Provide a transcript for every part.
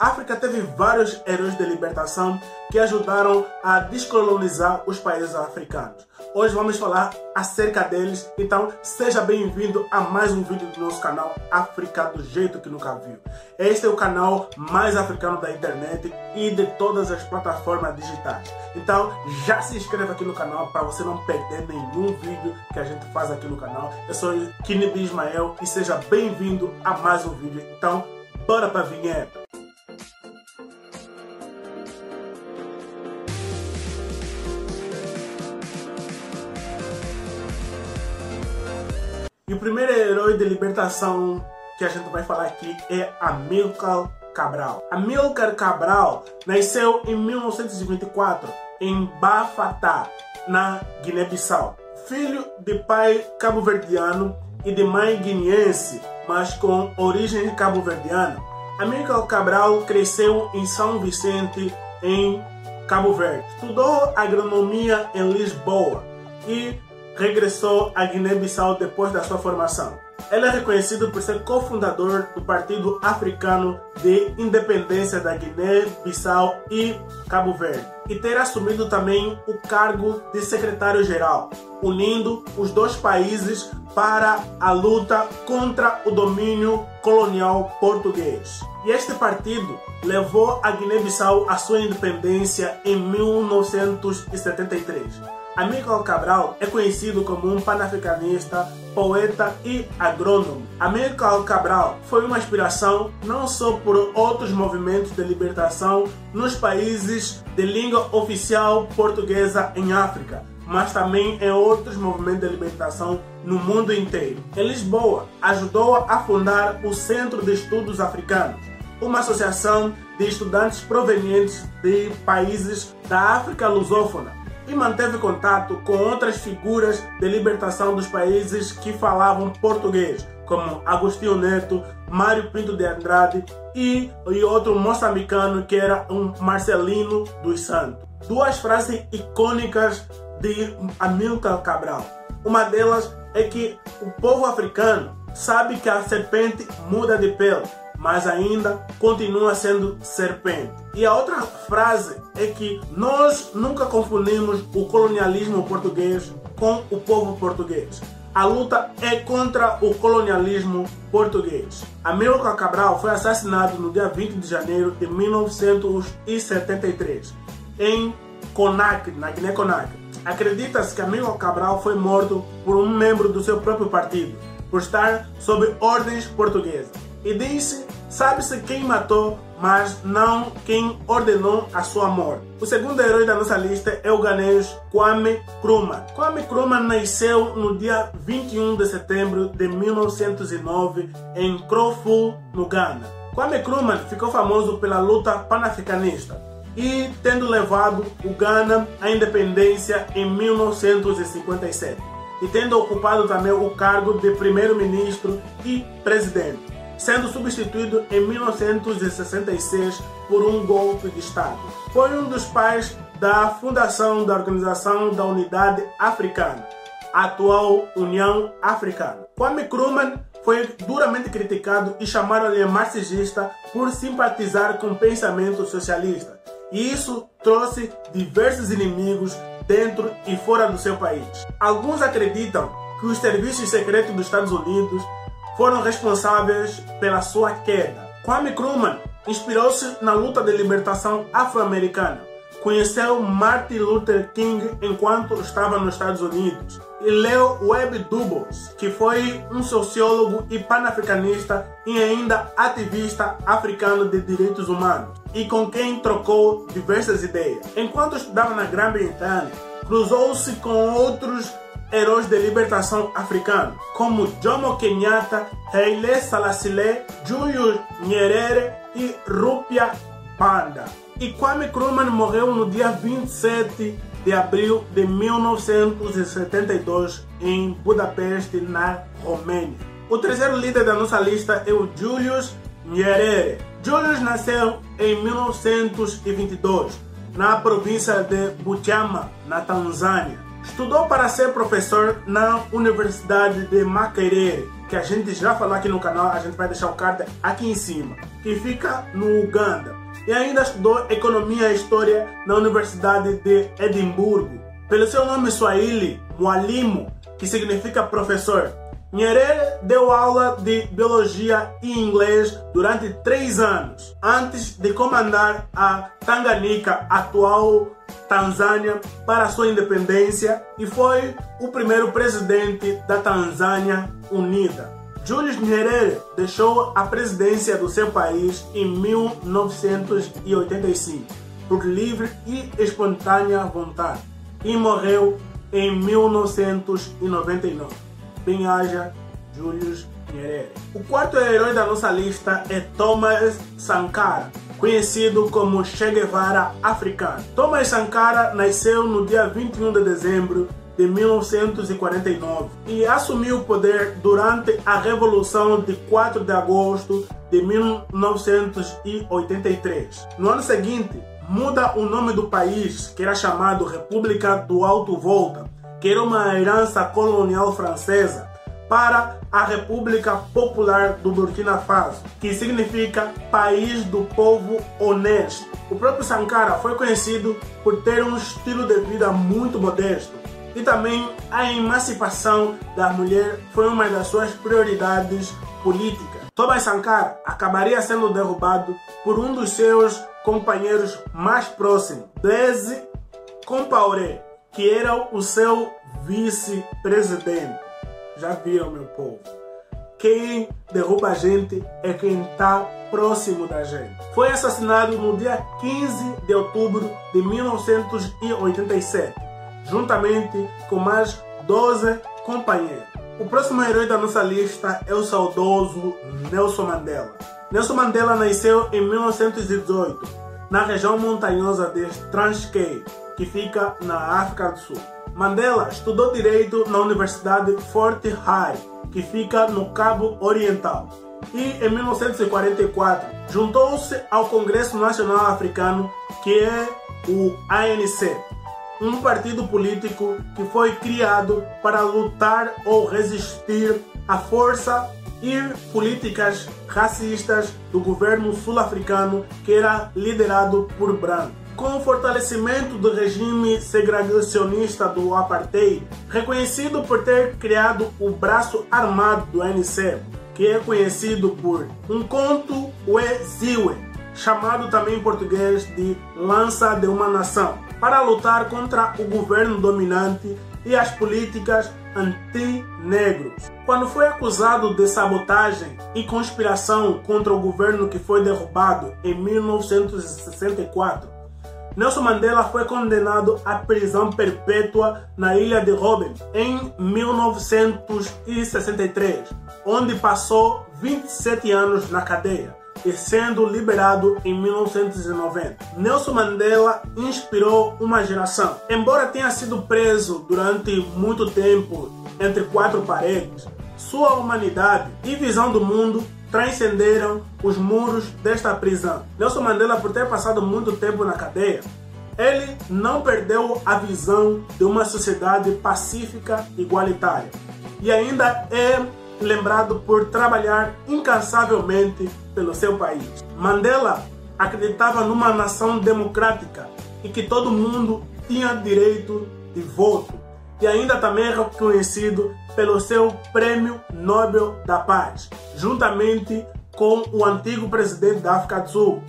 África teve vários heróis de libertação que ajudaram a descolonizar os países africanos. Hoje vamos falar acerca deles, então seja bem-vindo a mais um vídeo do nosso canal África do Jeito que Nunca Viu. Este é o canal mais africano da internet e de todas as plataformas digitais. Então já se inscreva aqui no canal para você não perder nenhum vídeo que a gente faz aqui no canal. Eu sou Kinibi Ismael e seja bem-vindo a mais um vídeo. Então bora para a vinheta! Primeiro herói de libertação que a gente vai falar aqui é Amilcar Cabral. Amilcar Cabral nasceu em 1924 em Bafatá, na Guiné-Bissau. Filho de pai cabo-verdiano e de mãe guineense, mas com origem cabo-verdiana, Amilcar Cabral cresceu em São Vicente, em Cabo Verde. Estudou agronomia em Lisboa e regressou à Guiné-Bissau depois da sua formação. Ele é reconhecido por ser cofundador do Partido Africano de Independência da Guiné-Bissau e Cabo Verde e ter assumido também o cargo de secretário-geral, unindo os dois países para a luta contra o domínio colonial português. E este partido levou a Guiné-Bissau à sua independência em 1973. Amílcar Cabral é conhecido como um panafricanista, poeta e agrônomo. Amílcar Cabral foi uma inspiração não só por outros movimentos de libertação nos países de língua oficial portuguesa em África, mas também em outros movimentos de libertação no mundo inteiro. Em Lisboa, ajudou a fundar o Centro de Estudos Africanos, uma associação de estudantes provenientes de países da África lusófona e manteve contato com outras figuras de libertação dos países que falavam português, como Agostinho Neto, Mário Pinto de Andrade e, e outro moçambicano que era um Marcelino dos Santos. Duas frases icônicas de Amilcar Cabral. Uma delas é que o povo africano sabe que a serpente muda de pele, mas ainda continua sendo serpente. E a outra frase é que nós nunca confundimos o colonialismo português com o povo português. A luta é contra o colonialismo português. Amílcar Cabral foi assassinado no dia 20 de janeiro de 1973 em Conakry, na Guiné-Conakry. Acredita-se que Amílcar Cabral foi morto por um membro do seu próprio partido, por estar sob ordens portuguesas e disse: Sabe-se quem matou, mas não quem ordenou a sua morte. O segundo herói da nossa lista é o ganês Kwame Nkrumah. Kwame Nkrumah nasceu no dia 21 de setembro de 1909 em Kroful, no Ghana. Kwame Nkrumah ficou famoso pela luta panafricanista e tendo levado o Ghana à independência em 1957 e tendo ocupado também o cargo de primeiro-ministro e presidente sendo substituído em 1966 por um golpe de Estado. Foi um dos pais da fundação da Organização da Unidade Africana, a atual União Africana. Kwame Nkrumah foi duramente criticado e chamaram-lhe marxista por simpatizar com o pensamento socialista. E isso trouxe diversos inimigos dentro e fora do seu país. Alguns acreditam que os serviços secretos dos Estados Unidos foram responsáveis pela sua queda. Kwame Nkrumah inspirou-se na luta de libertação afro-americana. Conheceu Martin Luther King enquanto estava nos Estados Unidos e leu Webb Dubos, que foi um sociólogo e panafricanista e ainda ativista africano de direitos humanos e com quem trocou diversas ideias. Enquanto estudava na Grã-Bretanha, cruzou-se com outros heróis de libertação africanos, como Jomo Kenyatta, Haile Selassie, Julius Nyerere e Rupia Banda. E Kwame Nkrumah morreu no dia 27 de abril de 1972 em Budapeste, na Romênia. O terceiro líder da nossa lista é o Julius Nyerere. Julius nasceu em 1922 na província de Butiama, na Tanzânia Estudou para ser professor na Universidade de Makerere, que a gente já falou aqui no canal, a gente vai deixar o card aqui em cima, que fica no Uganda. E ainda estudou Economia e História na Universidade de Edimburgo. Pelo seu nome Swahili, Mwalimu, que significa professor, Nyerere deu aula de biologia e inglês durante três anos, antes de comandar a Tanganyika, atual Tanzânia, para sua independência e foi o primeiro presidente da Tanzânia Unida. Julius Nyerere deixou a presidência do seu país em 1985 por livre e espontânea vontade e morreu em 1999 bem haja Julius Nyerere. O quarto herói da nossa lista é Thomas Sankara, conhecido como Che Guevara africano. Thomas Sankara nasceu no dia 21 de dezembro de 1949 e assumiu o poder durante a Revolução de 4 de agosto de 1983. No ano seguinte, muda o nome do país, que era chamado República do Alto Volta, que era uma herança colonial francesa, para a República Popular do Burkina Faso, que significa País do Povo Honesto. O próprio Sankara foi conhecido por ter um estilo de vida muito modesto e também a emancipação da mulher foi uma das suas prioridades políticas. Thomas Sankara acabaria sendo derrubado por um dos seus companheiros mais próximos, Blaise Compaoré, que era o seu vice-presidente. Já viram, meu povo? Quem derruba a gente é quem está próximo da gente. Foi assassinado no dia 15 de outubro de 1987, juntamente com mais 12 companheiros. O próximo herói da nossa lista é o saudoso Nelson Mandela. Nelson Mandela nasceu em 1918 na região montanhosa de Transkei, que fica na África do Sul. Mandela estudou direito na Universidade Fort Hare, que fica no Cabo Oriental. E em 1944 juntou-se ao Congresso Nacional Africano, que é o ANC, um partido político que foi criado para lutar ou resistir à força e políticas racistas do governo sul-africano que era liderado por branco com o fortalecimento do regime segregacionista do apartheid, reconhecido por ter criado o braço armado do ANC, que é conhecido por um conto Weziwe, chamado também em português de Lança de uma Nação, para lutar contra o governo dominante e as políticas anti-negros. Quando foi acusado de sabotagem e conspiração contra o governo que foi derrubado em 1964, Nelson Mandela foi condenado à prisão perpétua na ilha de Robben em 1963, onde passou 27 anos na cadeia e sendo liberado em 1990. Nelson Mandela inspirou uma geração. Embora tenha sido preso durante muito tempo entre quatro paredes, sua humanidade e visão do mundo transcenderam os muros desta prisão. Nelson Mandela, por ter passado muito tempo na cadeia, ele não perdeu a visão de uma sociedade pacífica e igualitária. E ainda é lembrado por trabalhar incansavelmente pelo seu país. Mandela acreditava numa nação democrática e que todo mundo tinha direito de voto. E ainda também é reconhecido pelo seu Prêmio Nobel da Paz, juntamente com o antigo presidente da África do Sul,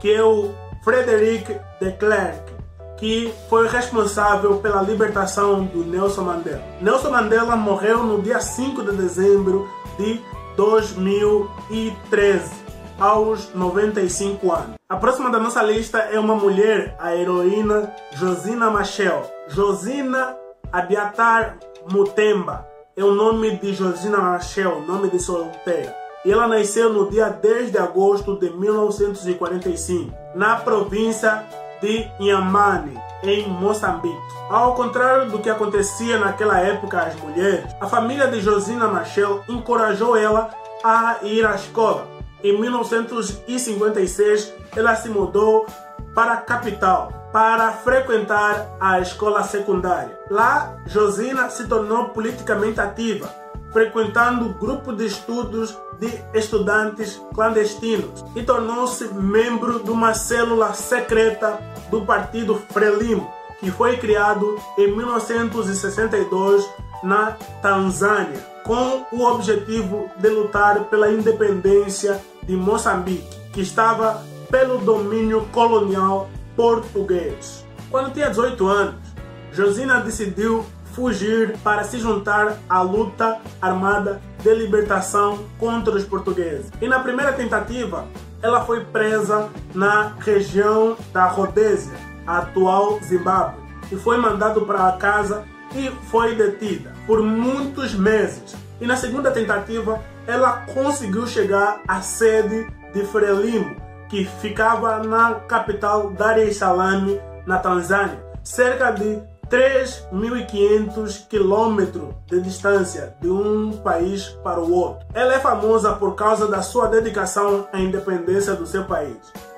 que é o Frederic de Klerk, que foi responsável pela libertação do Nelson Mandela. Nelson Mandela morreu no dia 5 de dezembro de 2013, aos 95 anos. A próxima da nossa lista é uma mulher, a heroína Josina Machel. Josina Abiatar Mutemba é o nome de Josina Machel, nome de solteira. Ela nasceu no dia 10 de agosto de 1945, na província de Inhambane, em Moçambique. Ao contrário do que acontecia naquela época às mulheres, a família de Josina Machel encorajou ela a ir à escola. Em 1956, ela se mudou para a capital para frequentar a escola secundária. Lá, Josina se tornou politicamente ativa, frequentando grupo de estudos de estudantes clandestinos e tornou-se membro de uma célula secreta do Partido Frelimo, que foi criado em 1962 na Tanzânia, com o objetivo de lutar pela independência de Moçambique, que estava pelo domínio colonial português. Quando tinha 18 anos, Josina decidiu fugir para se juntar à luta armada de libertação contra os portugueses. E na primeira tentativa, ela foi presa na região da Rodésia, a atual Zimbábue, e foi mandado para casa e foi detida por muitos meses. E na segunda tentativa, ela conseguiu chegar à sede de Frelimo, que ficava na capital Dar es Salaam, na Tanzânia, cerca de 3.500 quilômetros de distância de um país para o outro. Ela é famosa por causa da sua dedicação à independência do seu país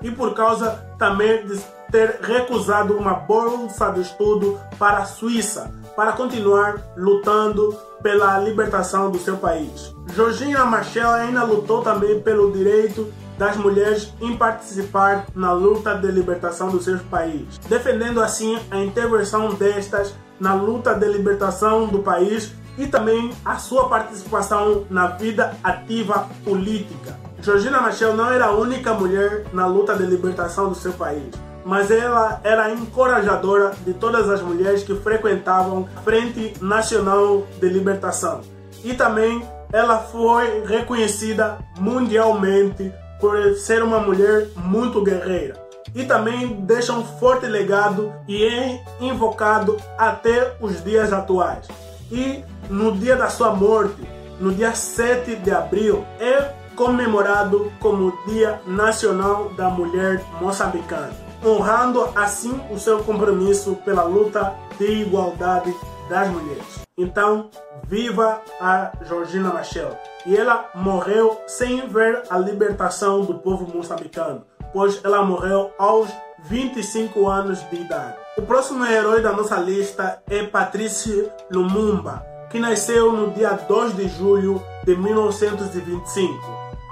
e por causa também de ter recusado uma bolsa de estudo para a Suíça para continuar lutando pela libertação do seu país. Georgina Machel ainda lutou também pelo direito das mulheres em participar na luta de libertação dos seus países, defendendo assim a intervenção destas na luta de libertação do país e também a sua participação na vida ativa política. Georgina Machel não era a única mulher na luta de libertação do seu país, mas ela era encorajadora de todas as mulheres que frequentavam a Frente Nacional de Libertação. E também ela foi reconhecida mundialmente por ser uma mulher muito guerreira. E também deixa um forte legado e é invocado até os dias atuais. E no dia da sua morte, no dia 7 de abril, é comemorado como Dia Nacional da Mulher Moçambicana, honrando assim o seu compromisso pela luta de igualdade das mulheres. Então, viva a Georgina Machel! E ela morreu sem ver a libertação do povo moçambicano, pois ela morreu aos 25 anos de idade. O próximo herói da nossa lista é Patrice Lumumba, que nasceu no dia 2 de julho de 1925,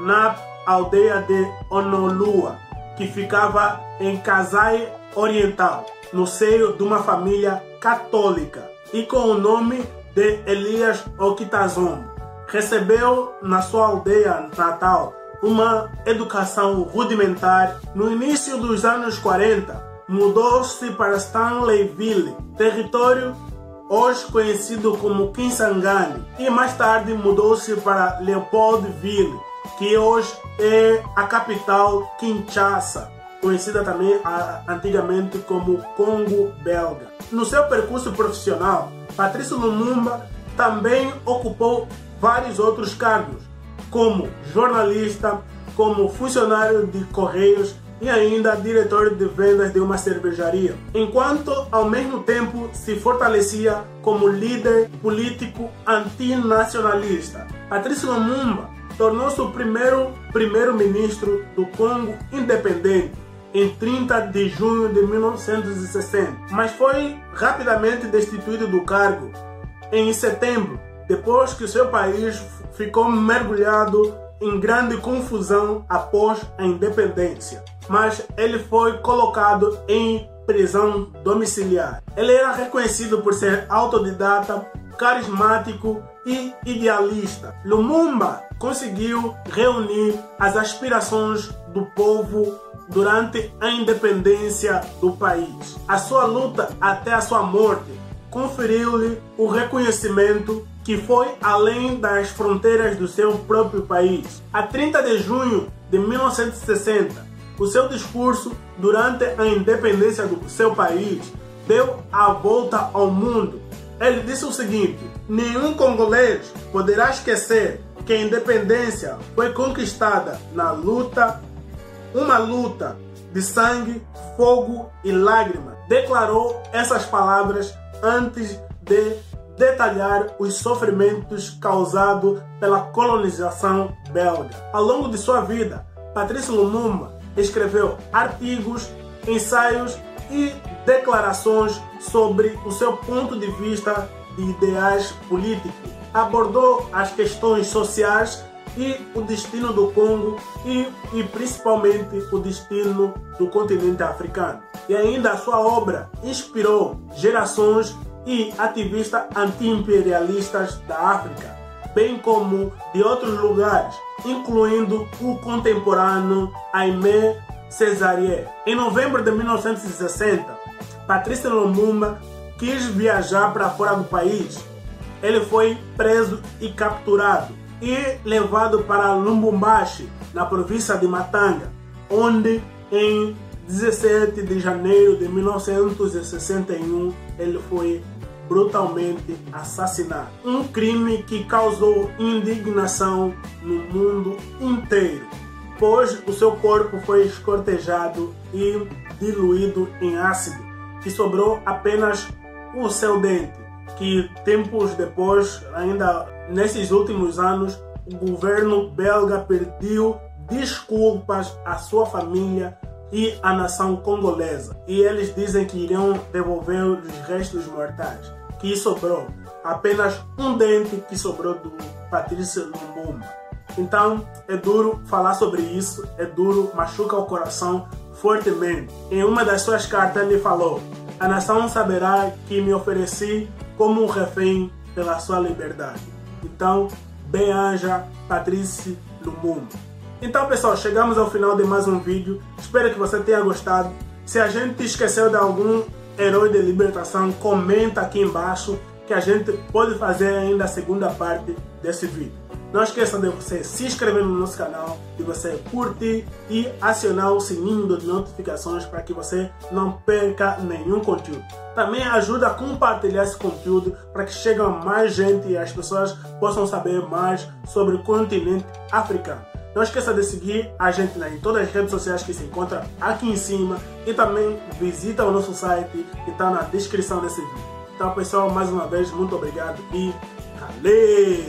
na aldeia de Honolua, que ficava em Kasai Oriental, no seio de uma família católica e com o nome de Elias Okitazombo. Recebeu na sua aldeia natal uma educação rudimentar. No início dos anos 40, mudou-se para Stanleyville, território hoje conhecido como Kisangani, e mais tarde mudou-se para Leopoldville, que hoje é a capital Kinshasa, conhecida também antigamente como Congo Belga. No seu percurso profissional, Patrício Lumumba também ocupou vários outros cargos, como jornalista, como funcionário de correios e ainda diretor de vendas de uma cervejaria, enquanto ao mesmo tempo se fortalecia como líder político antinacionalista. Patrício Lumumba tornou-se o primeiro primeiro-ministro do Congo independente em 30 de junho de 1960, mas foi rapidamente destituído do cargo em setembro, depois que seu país ficou mergulhado em grande confusão após a independência. Mas ele foi colocado em prisão domiciliar. Ele era reconhecido por ser autodidata, carismático e idealista. Lumumba conseguiu reunir as aspirações do povo durante a independência do país. A sua luta até a sua morte conferiu-lhe o reconhecimento que foi além das fronteiras do seu próprio país. A 30 de junho de 1960, o seu discurso durante a independência do seu país deu a volta ao mundo. Ele disse o seguinte: nenhum congolês poderá esquecer que a independência foi conquistada na luta uma luta de sangue, fogo e lágrimas. Declarou essas palavras antes de detalhar os sofrimentos causados pela colonização belga. Ao longo de sua vida, Patrício Lumumba escreveu artigos, ensaios e declarações sobre o seu ponto de vista de ideais políticos. Abordou as questões sociais e o destino do Congo e, e principalmente o destino do continente africano. E ainda a sua obra inspirou gerações e ativistas anti-imperialistas da África, bem como de outros lugares, incluindo o contemporâneo Aimé Cesarier. Em novembro de 1960, Patrícia Lumumba quis viajar para fora do país. Ele foi preso e capturado e levado para Lubumbashi, na província de Matanga, onde em 17 de janeiro de 1961 ele foi brutalmente assassinado. Um crime que causou indignação no mundo inteiro, pois o seu corpo foi escortejado e diluído em ácido, que sobrou apenas o seu dente, que tempos depois, ainda nesses últimos anos, o governo belga pediu desculpas à sua família e à nação congolesa. E eles dizem que iriam devolver os restos mortais. Que sobrou apenas um dente que sobrou do Patrícia Lumumba. Então é duro falar sobre isso, é duro, machuca o coração fortemente. Em uma das suas cartas ele falou: A nação saberá que me ofereci como um refém pela sua liberdade. Então, bem-aja Patrícia Lumumba. Então, pessoal, chegamos ao final de mais um vídeo. Espero que você tenha gostado. Se a gente esqueceu de algum herói de libertação, comenta aqui embaixo que a gente pode fazer ainda a segunda parte desse vídeo. Não esqueça de você se inscrever no nosso canal, de você curtir e acionar o sininho de notificações para que você não perca nenhum conteúdo. Também ajuda a compartilhar esse conteúdo para que chegue a mais gente e as pessoas possam saber mais sobre o continente africano. Não esqueça de seguir a gente em todas as redes sociais que se encontram aqui em cima e também visita o nosso site que está na descrição desse vídeo. Então pessoal, mais uma vez, muito obrigado e valeu!